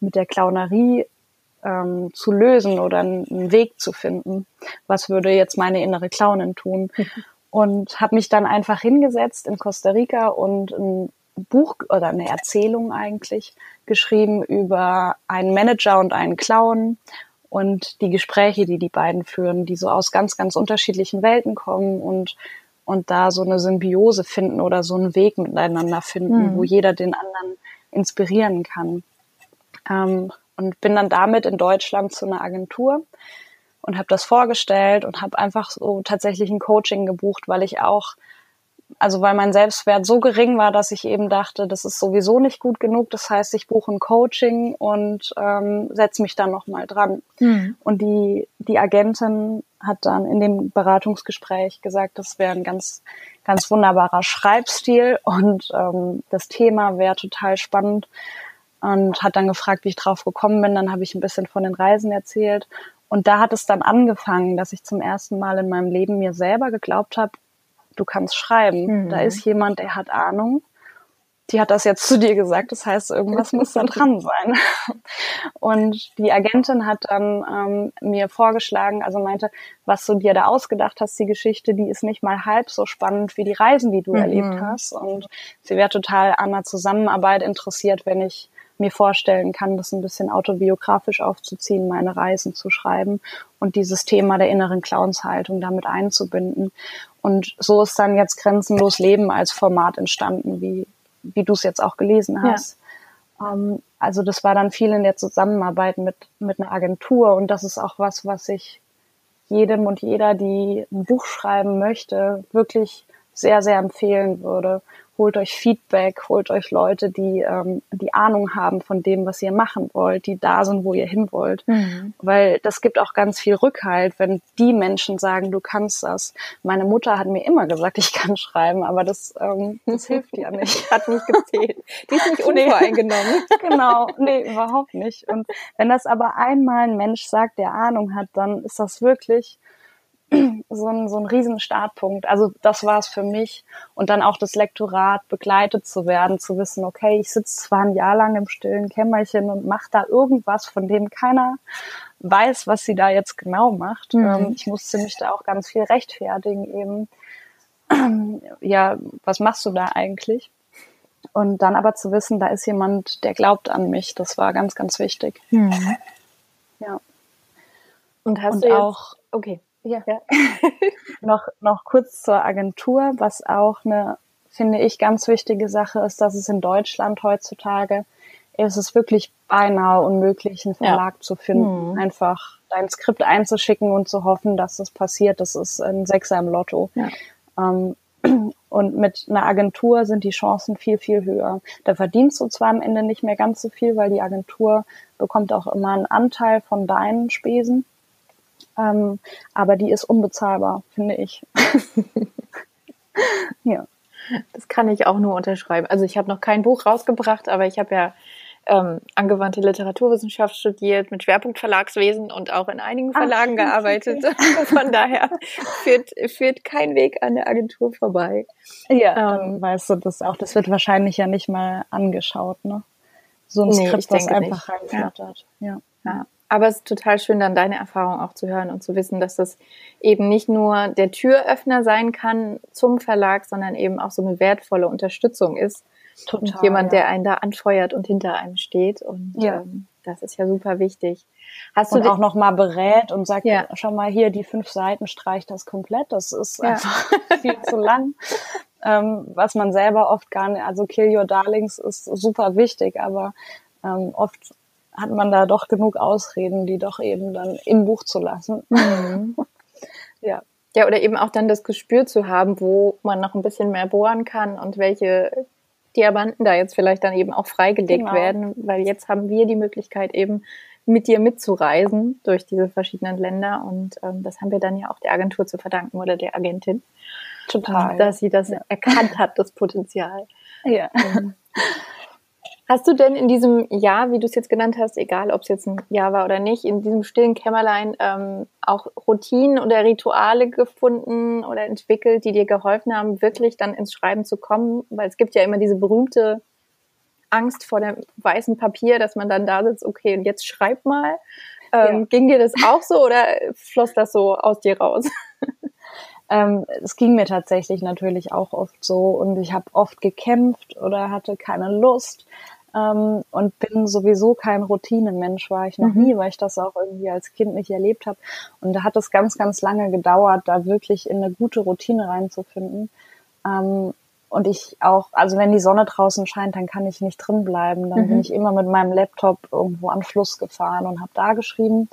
mit der Clownerie ähm, zu lösen oder einen Weg zu finden. Was würde jetzt meine innere Clownin tun? *laughs* und habe mich dann einfach hingesetzt in Costa Rica und ein Buch oder eine Erzählung eigentlich geschrieben über einen Manager und einen Clown und die Gespräche, die die beiden führen, die so aus ganz, ganz unterschiedlichen Welten kommen und und da so eine Symbiose finden oder so einen Weg miteinander finden, mhm. wo jeder den anderen inspirieren kann. Ähm, und bin dann damit in Deutschland zu einer Agentur und habe das vorgestellt und habe einfach so tatsächlich ein Coaching gebucht, weil ich auch, also weil mein Selbstwert so gering war, dass ich eben dachte, das ist sowieso nicht gut genug. Das heißt, ich buche ein Coaching und ähm, setze mich dann nochmal dran. Mhm. Und die, die Agentin hat dann in dem Beratungsgespräch gesagt, das wäre ein ganz, ganz wunderbarer Schreibstil und ähm, das Thema wäre total spannend und hat dann gefragt, wie ich drauf gekommen bin. Dann habe ich ein bisschen von den Reisen erzählt und da hat es dann angefangen, dass ich zum ersten Mal in meinem Leben mir selber geglaubt habe, du kannst schreiben. Mhm. Da ist jemand, der hat Ahnung. Die hat das jetzt zu dir gesagt, das heißt, irgendwas muss da dran *laughs* sein. Und die Agentin hat dann ähm, mir vorgeschlagen, also meinte, was du dir da ausgedacht hast, die Geschichte, die ist nicht mal halb so spannend wie die Reisen, die du mhm. erlebt hast. Und sie wäre total an der Zusammenarbeit interessiert, wenn ich mir vorstellen kann, das ein bisschen autobiografisch aufzuziehen, meine Reisen zu schreiben und dieses Thema der inneren Clownshaltung damit einzubinden. Und so ist dann jetzt Grenzenlos Leben als Format entstanden, wie, wie du es jetzt auch gelesen hast. Ja. Ähm, also das war dann viel in der Zusammenarbeit mit, mit einer Agentur und das ist auch was, was ich jedem und jeder, die ein Buch schreiben möchte, wirklich sehr, sehr empfehlen würde holt euch Feedback, holt euch Leute, die ähm, die Ahnung haben von dem, was ihr machen wollt, die da sind, wo ihr hin wollt. Mhm. Weil das gibt auch ganz viel Rückhalt, wenn die Menschen sagen, du kannst das. Meine Mutter hat mir immer gesagt, *laughs* ich kann schreiben, aber das, ähm, das *laughs* hilft ja nicht. Hat nicht gezählt. Die ist nicht *laughs* unvoreingenommen. genau, nee, überhaupt nicht. Und wenn das aber einmal ein Mensch sagt, der Ahnung hat, dann ist das wirklich so ein, so ein riesen Startpunkt. Also das war es für mich. Und dann auch das Lektorat begleitet zu werden, zu wissen, okay, ich sitze zwar ein Jahr lang im stillen Kämmerchen und mache da irgendwas, von dem keiner weiß, was sie da jetzt genau macht. Mhm. Ähm, ich musste mich da auch ganz viel rechtfertigen eben. *clears throat* ja, was machst du da eigentlich? Und dann aber zu wissen, da ist jemand, der glaubt an mich, das war ganz, ganz wichtig. Mhm. Ja. Und hast und du jetzt, auch, okay. Ja. ja. *laughs* noch, noch kurz zur Agentur, was auch eine, finde ich, ganz wichtige Sache ist, dass es in Deutschland heutzutage ist es wirklich beinahe unmöglich, einen Verlag ja. zu finden. Mhm. Einfach dein Skript einzuschicken und zu hoffen, dass es passiert. Das ist ein Sechser im Lotto. Ja. Ähm, *clears throat* und mit einer Agentur sind die Chancen viel, viel höher. Da verdienst du zwar am Ende nicht mehr ganz so viel, weil die Agentur bekommt auch immer einen Anteil von deinen Spesen. Ähm, aber die ist unbezahlbar, finde ich. *laughs* ja. Das kann ich auch nur unterschreiben. Also ich habe noch kein Buch rausgebracht, aber ich habe ja ähm, angewandte Literaturwissenschaft studiert mit Schwerpunkt Verlagswesen und auch in einigen Verlagen Ach, gearbeitet. Okay. *laughs* Von daher führt, führt kein Weg an der Agentur vorbei. Ja, ähm, weißt du das auch. Das wird wahrscheinlich ja nicht mal angeschaut, ne? So ein nee, Skript, was einfach reinflattert. Ja. ja. ja. Aber es ist total schön, dann deine Erfahrung auch zu hören und zu wissen, dass das eben nicht nur der Türöffner sein kann zum Verlag, sondern eben auch so eine wertvolle Unterstützung ist. Total, und jemand, ja. der einen da anfeuert und hinter einem steht. Und ja. ähm, das ist ja super wichtig. Hast und du auch noch mal berät und sagt, ja. schau mal hier, die fünf Seiten streicht das komplett. Das ist ja. einfach *laughs* viel zu lang. Ähm, was man selber oft gar nicht, also Kill Your Darlings ist super wichtig, aber ähm, oft hat man da doch genug Ausreden, die doch eben dann im Buch zu lassen. Mhm. *laughs* ja. Ja, oder eben auch dann das Gespür zu haben, wo man noch ein bisschen mehr bohren kann und welche Diamanten da jetzt vielleicht dann eben auch freigelegt genau. werden, weil jetzt haben wir die Möglichkeit eben mit dir mitzureisen durch diese verschiedenen Länder und ähm, das haben wir dann ja auch der Agentur zu verdanken oder der Agentin. Total. Dass sie das ja. erkannt hat, das Potenzial. Ja. Ähm, *laughs* hast du denn in diesem Jahr, wie du es jetzt genannt hast, egal ob es jetzt ein Jahr war oder nicht, in diesem stillen Kämmerlein ähm, auch Routinen oder Rituale gefunden oder entwickelt, die dir geholfen haben, wirklich dann ins Schreiben zu kommen? Weil es gibt ja immer diese berühmte Angst vor dem weißen Papier, dass man dann da sitzt, okay, und jetzt schreib mal. Ähm, ja. Ging dir das auch so oder floss das so aus dir raus? *laughs* Ähm, es ging mir tatsächlich natürlich auch oft so und ich habe oft gekämpft oder hatte keine Lust ähm, und bin sowieso kein Routinemensch, war ich noch mhm. nie, weil ich das auch irgendwie als Kind nicht erlebt habe. Und da hat es ganz, ganz lange gedauert, da wirklich in eine gute Routine reinzufinden. Ähm, und ich auch, also wenn die Sonne draußen scheint, dann kann ich nicht drin bleiben. Dann mhm. bin ich immer mit meinem Laptop irgendwo am Fluss gefahren und habe da geschrieben.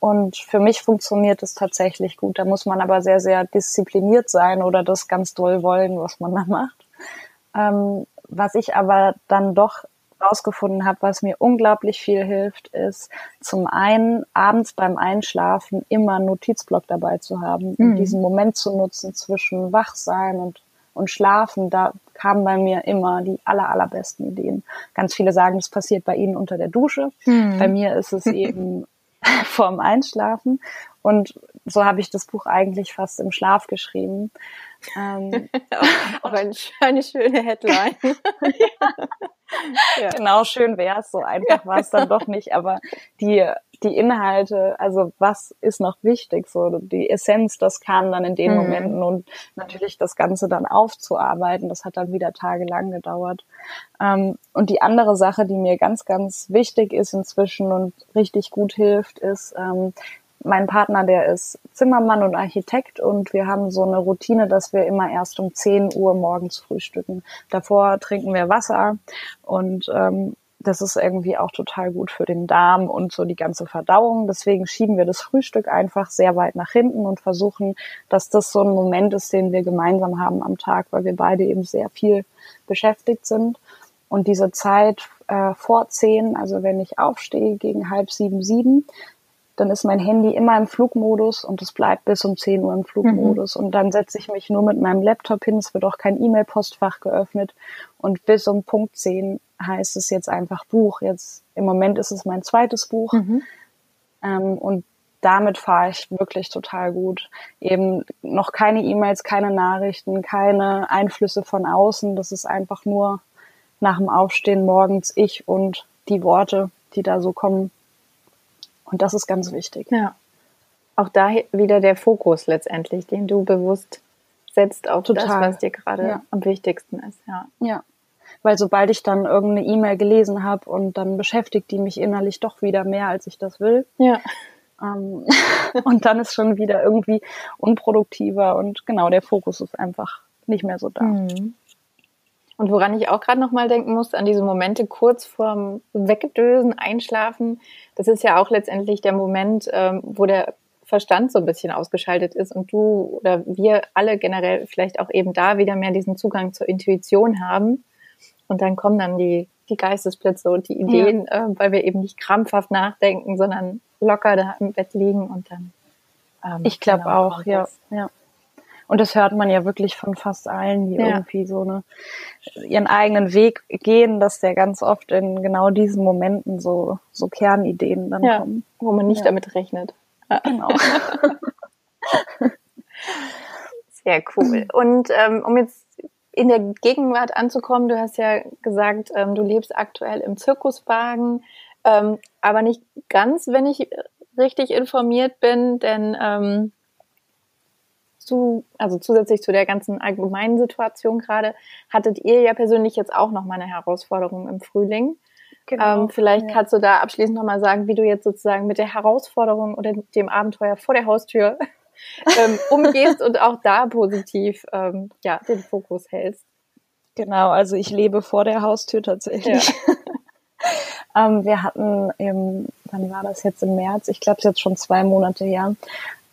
Und für mich funktioniert es tatsächlich gut. Da muss man aber sehr, sehr diszipliniert sein oder das ganz doll wollen, was man da macht. Ähm, was ich aber dann doch rausgefunden habe, was mir unglaublich viel hilft, ist zum einen abends beim Einschlafen immer einen Notizblock dabei zu haben mhm. diesen Moment zu nutzen zwischen Wachsein und und Schlafen, da kamen bei mir immer die aller, allerbesten Ideen. Ganz viele sagen, das passiert bei ihnen unter der Dusche. Mhm. Bei mir ist es eben *laughs* vorm Einschlafen. Und so habe ich das Buch eigentlich fast im Schlaf geschrieben. Ähm, *laughs* Auch *laughs* eine, eine schöne Headline. *laughs* ja. Genau, schön wäre es. So einfach war es dann doch nicht. Aber die, die Inhalte, also was ist noch wichtig, so die Essenz, das kam dann in den mhm. Momenten und natürlich das Ganze dann aufzuarbeiten, das hat dann wieder tagelang gedauert. Ähm, und die andere Sache, die mir ganz, ganz wichtig ist inzwischen und richtig gut hilft, ist, ähm, mein Partner, der ist Zimmermann und Architekt und wir haben so eine Routine, dass wir immer erst um 10 Uhr morgens frühstücken. Davor trinken wir Wasser und ähm, das ist irgendwie auch total gut für den Darm und so die ganze Verdauung. Deswegen schieben wir das Frühstück einfach sehr weit nach hinten und versuchen, dass das so ein Moment ist, den wir gemeinsam haben am Tag, weil wir beide eben sehr viel beschäftigt sind. Und diese Zeit äh, vor zehn, also wenn ich aufstehe gegen halb sieben, sieben, dann ist mein Handy immer im Flugmodus und es bleibt bis um 10 Uhr im Flugmodus. Mhm. Und dann setze ich mich nur mit meinem Laptop hin, es wird auch kein E-Mail-Postfach geöffnet. Und bis um Punkt 10 heißt es jetzt einfach Buch. Jetzt im Moment ist es mein zweites Buch. Mhm. Ähm, und damit fahre ich wirklich total gut. Eben noch keine E-Mails, keine Nachrichten, keine Einflüsse von außen. Das ist einfach nur nach dem Aufstehen morgens ich und die Worte, die da so kommen. Und das ist ganz wichtig. Ja. Auch da wieder der Fokus letztendlich, den du bewusst setzt auf Total. das, was dir gerade ja. am wichtigsten ist. Ja. ja. Weil sobald ich dann irgendeine E-Mail gelesen habe und dann beschäftigt die mich innerlich doch wieder mehr, als ich das will. Ja. Ähm, *laughs* und dann ist schon wieder irgendwie unproduktiver und genau, der Fokus ist einfach nicht mehr so da. Mhm. Und woran ich auch gerade nochmal denken muss, an diese Momente kurz vorm Wegdösen, Einschlafen, das ist ja auch letztendlich der Moment, ähm, wo der Verstand so ein bisschen ausgeschaltet ist und du oder wir alle generell vielleicht auch eben da wieder mehr diesen Zugang zur Intuition haben. Und dann kommen dann die, die Geistesblitze und die Ideen, ja. äh, weil wir eben nicht krampfhaft nachdenken, sondern locker da im Bett liegen und dann. Ähm, ich glaube genau, auch, ja, ja. Und das hört man ja wirklich von fast allen, die ja. irgendwie so eine, ihren eigenen Weg gehen, dass der ganz oft in genau diesen Momenten so, so Kernideen dann ja, kommen. Wo man nicht ja. damit rechnet. Genau. *laughs* Sehr cool. Und ähm, um jetzt in der Gegenwart anzukommen, du hast ja gesagt, ähm, du lebst aktuell im Zirkuswagen, ähm, aber nicht ganz, wenn ich richtig informiert bin, denn ähm, zu, also zusätzlich zu der ganzen allgemeinen Situation gerade, hattet ihr ja persönlich jetzt auch noch mal eine Herausforderung im Frühling. Genau, ähm, vielleicht ja. kannst du da abschließend noch mal sagen, wie du jetzt sozusagen mit der Herausforderung oder dem Abenteuer vor der Haustür *laughs* ähm, umgehst und auch da positiv ähm, ja, den Fokus hältst. Genau, also ich lebe vor der Haustür tatsächlich. Ja. *laughs* ähm, wir hatten im, wann war das jetzt im März? Ich glaube, es ist jetzt schon zwei Monate her,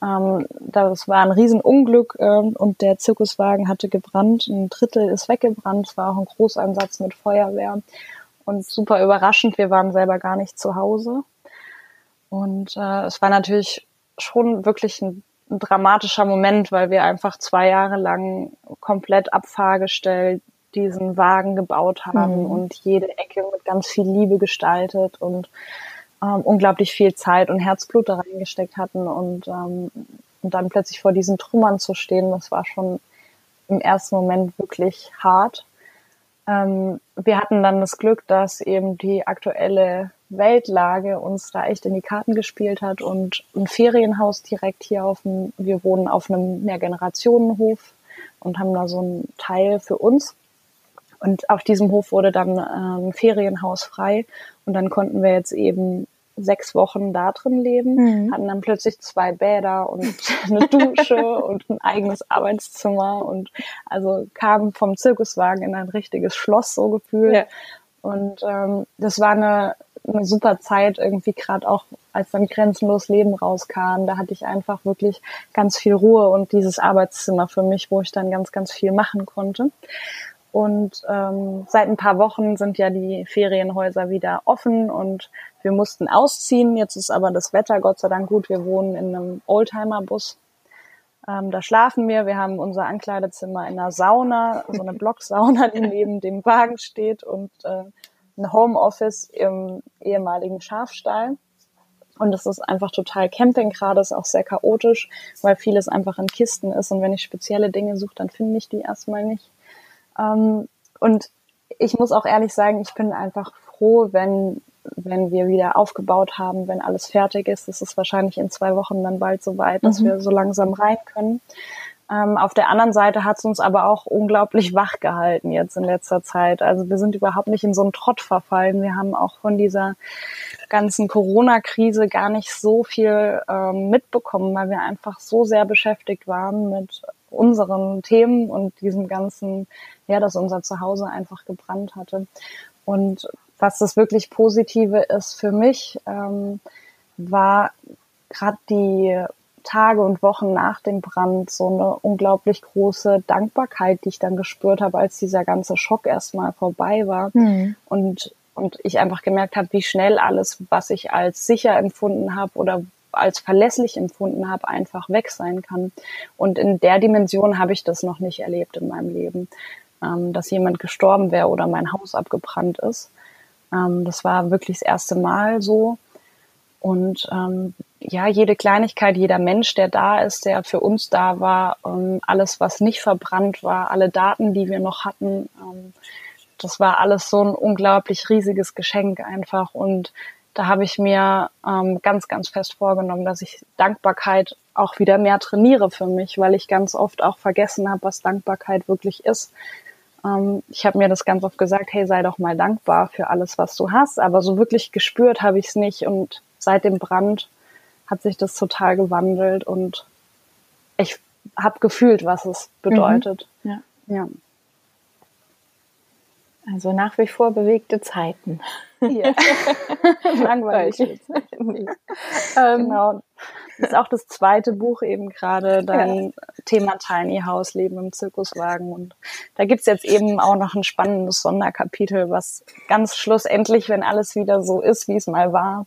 ähm, das war ein Riesenunglück ähm, und der Zirkuswagen hatte gebrannt. Ein Drittel ist weggebrannt. Es war auch ein Großeinsatz mit Feuerwehr. Und super überraschend, wir waren selber gar nicht zu Hause. Und äh, es war natürlich schon wirklich ein ein dramatischer Moment, weil wir einfach zwei Jahre lang komplett abfahrgestellt diesen Wagen gebaut haben mhm. und jede Ecke mit ganz viel Liebe gestaltet und ähm, unglaublich viel Zeit und Herzblut da reingesteckt hatten und, ähm, und dann plötzlich vor diesen Trümmern zu stehen, das war schon im ersten Moment wirklich hart. Ähm, wir hatten dann das Glück, dass eben die aktuelle Weltlage uns da echt in die Karten gespielt hat und ein Ferienhaus direkt hier auf dem, wir wohnen auf einem Mehrgenerationenhof und haben da so einen Teil für uns. Und auf diesem Hof wurde dann ein Ferienhaus frei und dann konnten wir jetzt eben sechs Wochen da drin leben, mhm. hatten dann plötzlich zwei Bäder und *laughs* eine Dusche und ein eigenes Arbeitszimmer und also kamen vom Zirkuswagen in ein richtiges Schloss so gefühlt. Ja. Und ähm, das war eine, eine super Zeit irgendwie gerade auch, als dann grenzenlos Leben rauskam. Da hatte ich einfach wirklich ganz viel Ruhe und dieses Arbeitszimmer für mich, wo ich dann ganz, ganz viel machen konnte. Und ähm, seit ein paar Wochen sind ja die Ferienhäuser wieder offen und wir mussten ausziehen. Jetzt ist aber das Wetter Gott sei Dank gut. Wir wohnen in einem Oldtimer-Bus. Ähm, da schlafen wir. Wir haben unser Ankleidezimmer in einer Sauna, so eine *laughs* Blocksauna, die neben dem Wagen steht und äh, ein Homeoffice im ehemaligen Schafstall. Und es ist einfach total Camping gerade, ist auch sehr chaotisch, weil vieles einfach in Kisten ist. Und wenn ich spezielle Dinge suche, dann finde ich die erstmal nicht. Ähm, und ich muss auch ehrlich sagen, ich bin einfach froh, wenn, wenn wir wieder aufgebaut haben, wenn alles fertig ist. Es ist wahrscheinlich in zwei Wochen dann bald so weit, dass mhm. wir so langsam rein können. Ähm, auf der anderen Seite hat es uns aber auch unglaublich wach gehalten jetzt in letzter Zeit. Also wir sind überhaupt nicht in so einen Trott verfallen. Wir haben auch von dieser ganzen Corona-Krise gar nicht so viel ähm, mitbekommen, weil wir einfach so sehr beschäftigt waren mit unseren Themen und diesem ganzen, ja, dass unser Zuhause einfach gebrannt hatte. Und was das wirklich Positive ist für mich, ähm, war gerade die Tage und Wochen nach dem Brand so eine unglaublich große Dankbarkeit, die ich dann gespürt habe, als dieser ganze Schock erstmal vorbei war. Mhm. Und, und ich einfach gemerkt habe, wie schnell alles, was ich als sicher empfunden habe oder als verlässlich empfunden habe, einfach weg sein kann. Und in der Dimension habe ich das noch nicht erlebt in meinem Leben, ähm, dass jemand gestorben wäre oder mein Haus abgebrannt ist. Ähm, das war wirklich das erste Mal so. Und ähm, ja, jede Kleinigkeit, jeder Mensch, der da ist, der für uns da war, ähm, alles, was nicht verbrannt war, alle Daten, die wir noch hatten, ähm, das war alles so ein unglaublich riesiges Geschenk einfach. Und da habe ich mir ähm, ganz, ganz fest vorgenommen, dass ich Dankbarkeit auch wieder mehr trainiere für mich, weil ich ganz oft auch vergessen habe, was Dankbarkeit wirklich ist. Ähm, ich habe mir das ganz oft gesagt, hey, sei doch mal dankbar für alles, was du hast, aber so wirklich gespürt habe ich es nicht und seit dem Brand hat sich das total gewandelt und ich habe gefühlt, was es bedeutet. Mhm. Ja. ja. Also nach wie vor bewegte Zeiten. Ja. *laughs* Langweilig. nee. Ähm, genau. Das ist auch das zweite Buch eben gerade, dein ja. Thema Tiny House, Leben im Zirkuswagen. Und da gibt's jetzt eben auch noch ein spannendes Sonderkapitel, was ganz schlussendlich, wenn alles wieder so ist, wie es mal war,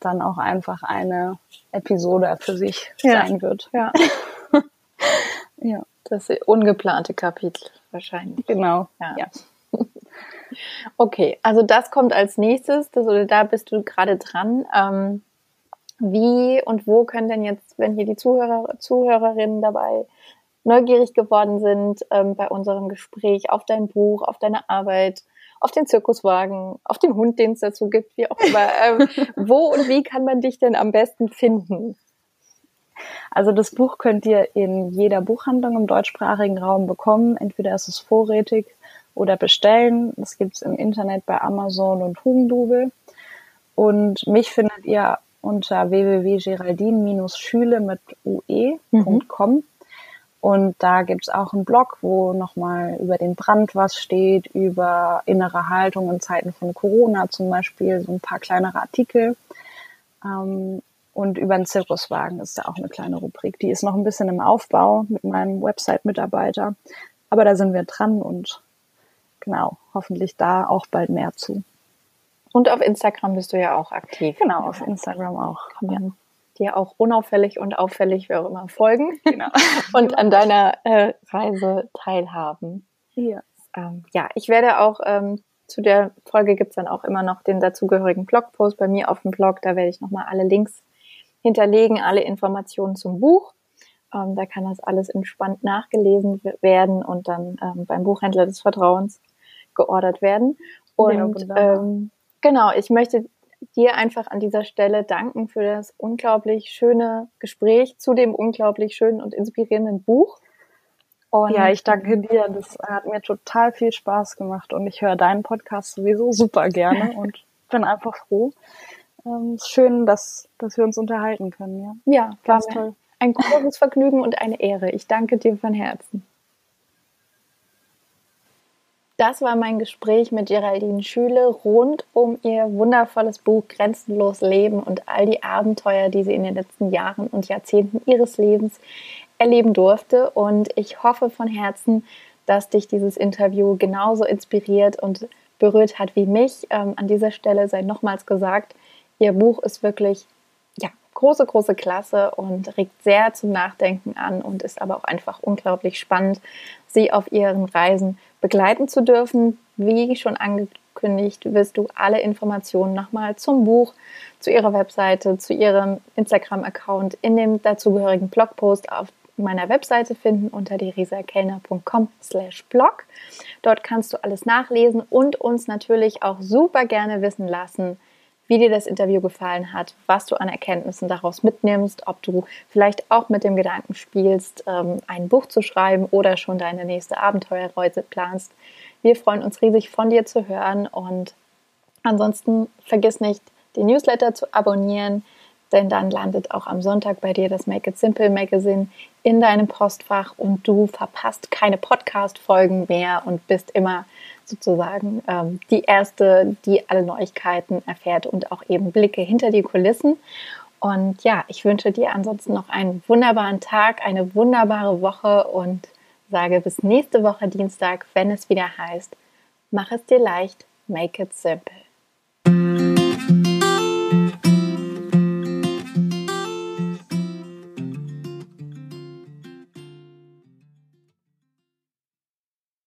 dann auch einfach eine Episode für sich ja. sein wird. Ja. *laughs* ja. Das ungeplante Kapitel wahrscheinlich. Genau. ja. ja. Okay, also das kommt als nächstes, das, oder da bist du gerade dran. Ähm, wie und wo können denn jetzt, wenn hier die Zuhörer, Zuhörerinnen dabei neugierig geworden sind ähm, bei unserem Gespräch auf dein Buch, auf deine Arbeit, auf den Zirkuswagen, auf den Hund, den es dazu gibt, wie auch immer. Ähm, *laughs* wo und wie kann man dich denn am besten finden? Also das Buch könnt ihr in jeder Buchhandlung im deutschsprachigen Raum bekommen. Entweder ist es vorrätig oder bestellen. Das gibt's im Internet bei Amazon und Hugendubel. Und mich findet ihr unter www.geraldine-schüle mit ue.com. Mhm. Und da gibt's auch einen Blog, wo nochmal über den Brand was steht, über innere Haltung in Zeiten von Corona zum Beispiel, so ein paar kleinere Artikel. Ähm, und über den Zirkuswagen ist da auch eine kleine Rubrik. Die ist noch ein bisschen im Aufbau mit meinem Website-Mitarbeiter. Aber da sind wir dran und genau, hoffentlich da auch bald mehr zu. Und auf Instagram bist du ja auch aktiv. Genau, auf Instagram auch. Kann man dir auch unauffällig und auffällig, wie auch immer, folgen genau. *laughs* und an deiner äh, Reise teilhaben. Ja. Ähm, ja, ich werde auch ähm, zu der Folge gibt's dann auch immer noch den dazugehörigen Blogpost bei mir auf dem Blog. Da werde ich nochmal alle Links hinterlegen, alle Informationen zum Buch. Ähm, da kann das alles entspannt nachgelesen werden und dann ähm, beim Buchhändler des Vertrauens geordert werden. Und ja, ähm, genau, ich möchte dir einfach an dieser Stelle danken für das unglaublich schöne Gespräch zu dem unglaublich schönen und inspirierenden Buch. Und ja, ich danke dir. Das hat mir total viel Spaß gemacht und ich höre deinen Podcast sowieso super gerne *laughs* und bin einfach froh. Ähm, schön, dass, dass wir uns unterhalten können. Ja, ja ganz toll. Ein großes Vergnügen und eine Ehre. Ich danke dir von Herzen. Das war mein Gespräch mit Geraldine Schüle rund um ihr wundervolles Buch Grenzenlos Leben und all die Abenteuer, die sie in den letzten Jahren und Jahrzehnten ihres Lebens erleben durfte. Und ich hoffe von Herzen, dass dich dieses Interview genauso inspiriert und berührt hat wie mich. Ähm, an dieser Stelle sei nochmals gesagt, ihr Buch ist wirklich ja, große, große Klasse und regt sehr zum Nachdenken an und ist aber auch einfach unglaublich spannend, sie auf ihren Reisen begleiten zu dürfen. Wie schon angekündigt, wirst du alle Informationen nochmal zum Buch, zu ihrer Webseite, zu ihrem Instagram-Account in dem dazugehörigen Blogpost auf meiner Webseite finden unter deriesakellner.com slash blog. Dort kannst du alles nachlesen und uns natürlich auch super gerne wissen lassen, wie dir das Interview gefallen hat, was du an Erkenntnissen daraus mitnimmst, ob du vielleicht auch mit dem Gedanken spielst, ähm, ein Buch zu schreiben oder schon deine nächste Abenteuerreise planst. Wir freuen uns riesig von dir zu hören und ansonsten vergiss nicht, den Newsletter zu abonnieren, denn dann landet auch am Sonntag bei dir das Make It Simple Magazine in deinem Postfach und du verpasst keine Podcast-Folgen mehr und bist immer sozusagen ähm, die erste, die alle Neuigkeiten erfährt und auch eben Blicke hinter die Kulissen. Und ja, ich wünsche dir ansonsten noch einen wunderbaren Tag, eine wunderbare Woche und sage bis nächste Woche Dienstag, wenn es wieder heißt, mach es dir leicht, make it simple.